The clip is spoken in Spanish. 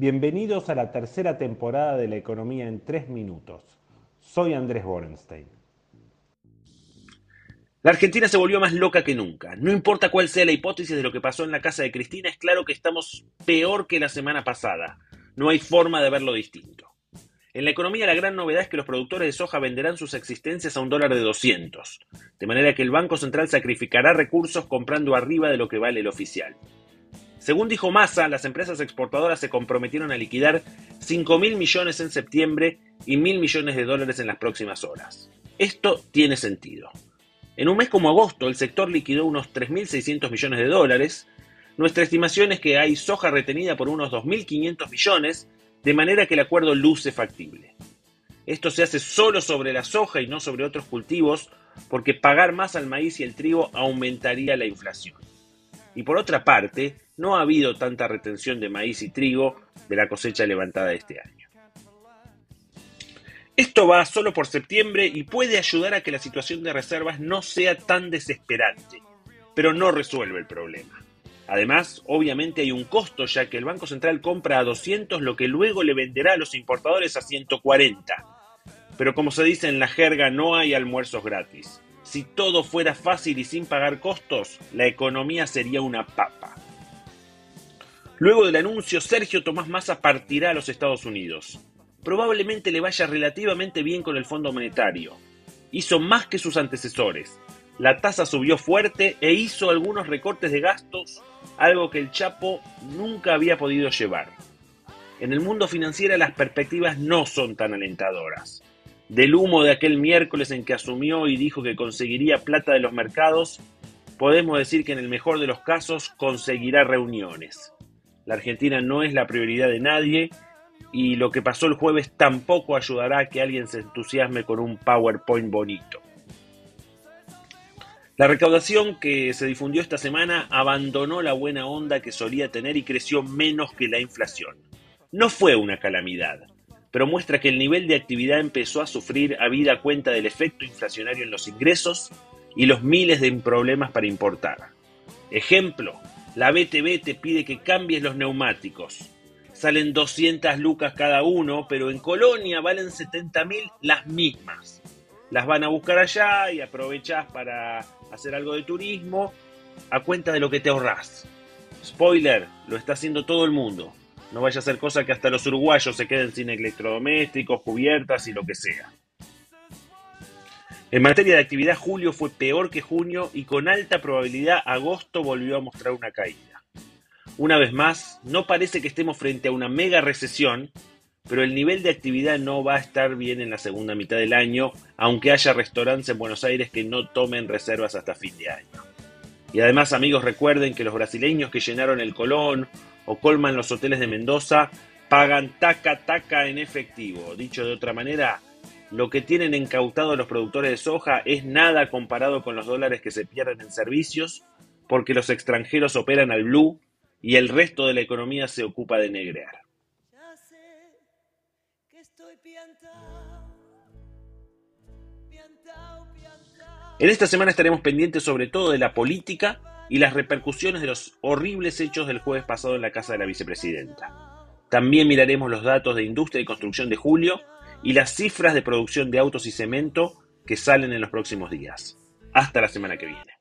Bienvenidos a la tercera temporada de La Economía en tres minutos. Soy Andrés Borenstein. La Argentina se volvió más loca que nunca. No importa cuál sea la hipótesis de lo que pasó en la casa de Cristina, es claro que estamos peor que la semana pasada. No hay forma de verlo distinto. En la economía la gran novedad es que los productores de soja venderán sus existencias a un dólar de 200, de manera que el Banco Central sacrificará recursos comprando arriba de lo que vale el oficial. Según dijo Massa, las empresas exportadoras se comprometieron a liquidar 5 mil millones en septiembre y mil millones de dólares en las próximas horas. Esto tiene sentido. En un mes como agosto, el sector liquidó unos 3.600 millones de dólares. Nuestra estimación es que hay soja retenida por unos 2.500 millones, de manera que el acuerdo luce factible. Esto se hace solo sobre la soja y no sobre otros cultivos, porque pagar más al maíz y el trigo aumentaría la inflación. Y por otra parte, no ha habido tanta retención de maíz y trigo de la cosecha levantada este año. Esto va solo por septiembre y puede ayudar a que la situación de reservas no sea tan desesperante, pero no resuelve el problema. Además, obviamente hay un costo ya que el Banco Central compra a 200 lo que luego le venderá a los importadores a 140. Pero como se dice en la jerga, no hay almuerzos gratis. Si todo fuera fácil y sin pagar costos, la economía sería una papa. Luego del anuncio, Sergio Tomás Massa partirá a los Estados Unidos. Probablemente le vaya relativamente bien con el Fondo Monetario. Hizo más que sus antecesores. La tasa subió fuerte e hizo algunos recortes de gastos, algo que el Chapo nunca había podido llevar. En el mundo financiero las perspectivas no son tan alentadoras. Del humo de aquel miércoles en que asumió y dijo que conseguiría plata de los mercados, podemos decir que en el mejor de los casos conseguirá reuniones. La Argentina no es la prioridad de nadie y lo que pasó el jueves tampoco ayudará a que alguien se entusiasme con un PowerPoint bonito. La recaudación que se difundió esta semana abandonó la buena onda que solía tener y creció menos que la inflación. No fue una calamidad, pero muestra que el nivel de actividad empezó a sufrir habida cuenta del efecto inflacionario en los ingresos y los miles de problemas para importar. Ejemplo, la BTV te pide que cambies los neumáticos. Salen 200 lucas cada uno, pero en Colonia valen 70 mil las mismas. Las van a buscar allá y aprovechás para hacer algo de turismo a cuenta de lo que te ahorrás. Spoiler, lo está haciendo todo el mundo. No vaya a ser cosa que hasta los uruguayos se queden sin electrodomésticos, cubiertas y lo que sea. En materia de actividad, julio fue peor que junio y con alta probabilidad agosto volvió a mostrar una caída. Una vez más, no parece que estemos frente a una mega recesión, pero el nivel de actividad no va a estar bien en la segunda mitad del año, aunque haya restaurantes en Buenos Aires que no tomen reservas hasta fin de año. Y además, amigos, recuerden que los brasileños que llenaron el Colón o colman los hoteles de Mendoza pagan taca taca en efectivo. Dicho de otra manera, lo que tienen incautado los productores de soja es nada comparado con los dólares que se pierden en servicios, porque los extranjeros operan al blue y el resto de la economía se ocupa de negrear. En esta semana estaremos pendientes sobre todo de la política y las repercusiones de los horribles hechos del jueves pasado en la casa de la vicepresidenta. También miraremos los datos de industria y construcción de julio y las cifras de producción de autos y cemento que salen en los próximos días. Hasta la semana que viene.